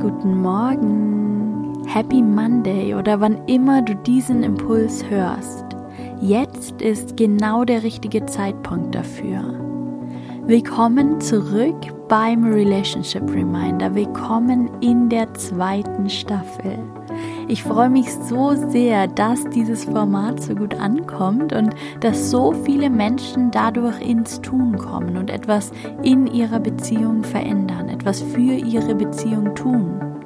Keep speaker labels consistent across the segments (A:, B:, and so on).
A: Guten Morgen, Happy Monday oder wann immer du diesen Impuls hörst. Jetzt ist genau der richtige Zeitpunkt dafür. Willkommen zurück beim Relationship Reminder. Willkommen in der zweiten Staffel. Ich freue mich so sehr, dass dieses Format so gut ankommt und dass so viele Menschen dadurch ins Tun kommen und etwas in ihrer Beziehung verändern, etwas für ihre Beziehung tun.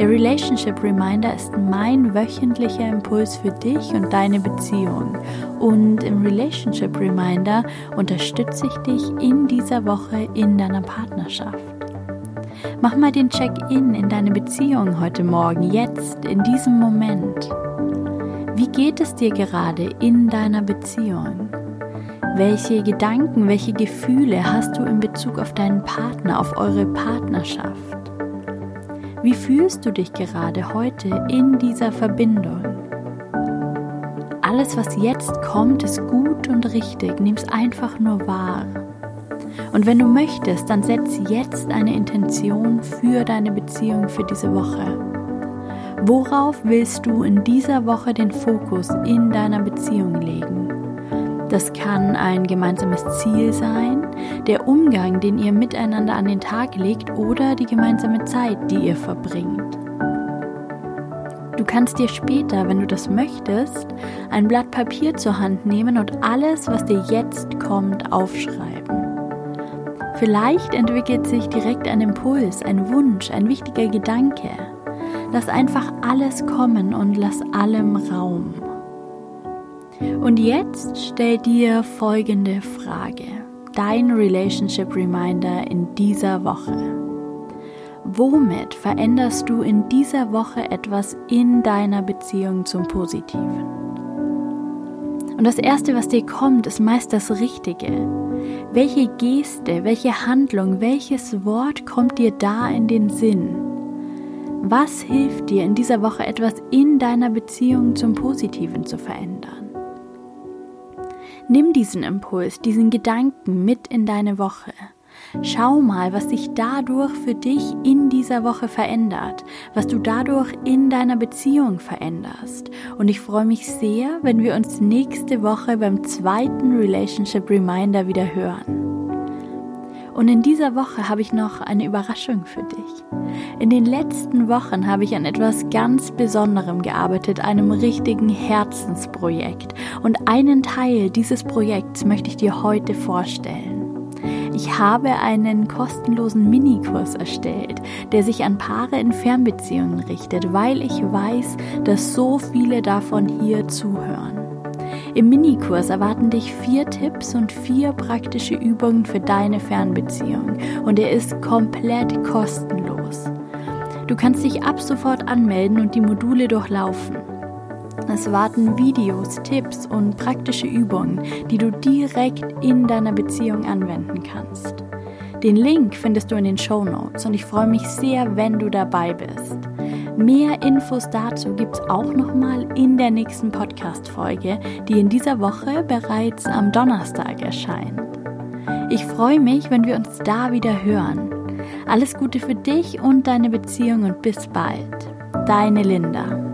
A: Der Relationship Reminder ist mein wöchentlicher Impuls für dich und deine Beziehung. Und im Relationship Reminder unterstütze ich dich in dieser Woche in deiner Partnerschaft. Mach mal den Check-in in deine Beziehung heute Morgen, jetzt, in diesem Moment. Wie geht es dir gerade in deiner Beziehung? Welche Gedanken, welche Gefühle hast du in Bezug auf deinen Partner, auf eure Partnerschaft? Wie fühlst du dich gerade heute in dieser Verbindung? Alles, was jetzt kommt, ist gut und richtig. Nimm es einfach nur wahr. Und wenn du möchtest, dann setz jetzt eine Intention für deine Beziehung für diese Woche. Worauf willst du in dieser Woche den Fokus in deiner Beziehung legen? Das kann ein gemeinsames Ziel sein, der Umgang, den ihr miteinander an den Tag legt oder die gemeinsame Zeit, die ihr verbringt. Du kannst dir später, wenn du das möchtest, ein Blatt Papier zur Hand nehmen und alles, was dir jetzt kommt, aufschreiben. Vielleicht entwickelt sich direkt ein Impuls, ein Wunsch, ein wichtiger Gedanke. Lass einfach alles kommen und lass allem Raum. Und jetzt stell dir folgende Frage. Dein Relationship Reminder in dieser Woche. Womit veränderst du in dieser Woche etwas in deiner Beziehung zum Positiven? Und das Erste, was dir kommt, ist meist das Richtige. Welche Geste, welche Handlung, welches Wort kommt dir da in den Sinn? Was hilft dir in dieser Woche etwas in deiner Beziehung zum Positiven zu verändern? Nimm diesen Impuls, diesen Gedanken mit in deine Woche Schau mal, was sich dadurch für dich in dieser Woche verändert, was du dadurch in deiner Beziehung veränderst. Und ich freue mich sehr, wenn wir uns nächste Woche beim zweiten Relationship Reminder wieder hören. Und in dieser Woche habe ich noch eine Überraschung für dich. In den letzten Wochen habe ich an etwas ganz Besonderem gearbeitet, einem richtigen Herzensprojekt. Und einen Teil dieses Projekts möchte ich dir heute vorstellen. Ich habe einen kostenlosen Minikurs erstellt, der sich an Paare in Fernbeziehungen richtet, weil ich weiß, dass so viele davon hier zuhören. Im Minikurs erwarten dich vier Tipps und vier praktische Übungen für deine Fernbeziehung und er ist komplett kostenlos. Du kannst dich ab sofort anmelden und die Module durchlaufen. Es warten Videos, Tipps und praktische Übungen, die du direkt in deiner Beziehung anwenden kannst. Den Link findest du in den Show Notes und ich freue mich sehr, wenn du dabei bist. Mehr Infos dazu gibt es auch nochmal in der nächsten Podcast-Folge, die in dieser Woche bereits am Donnerstag erscheint. Ich freue mich, wenn wir uns da wieder hören. Alles Gute für dich und deine Beziehung und bis bald. Deine Linda.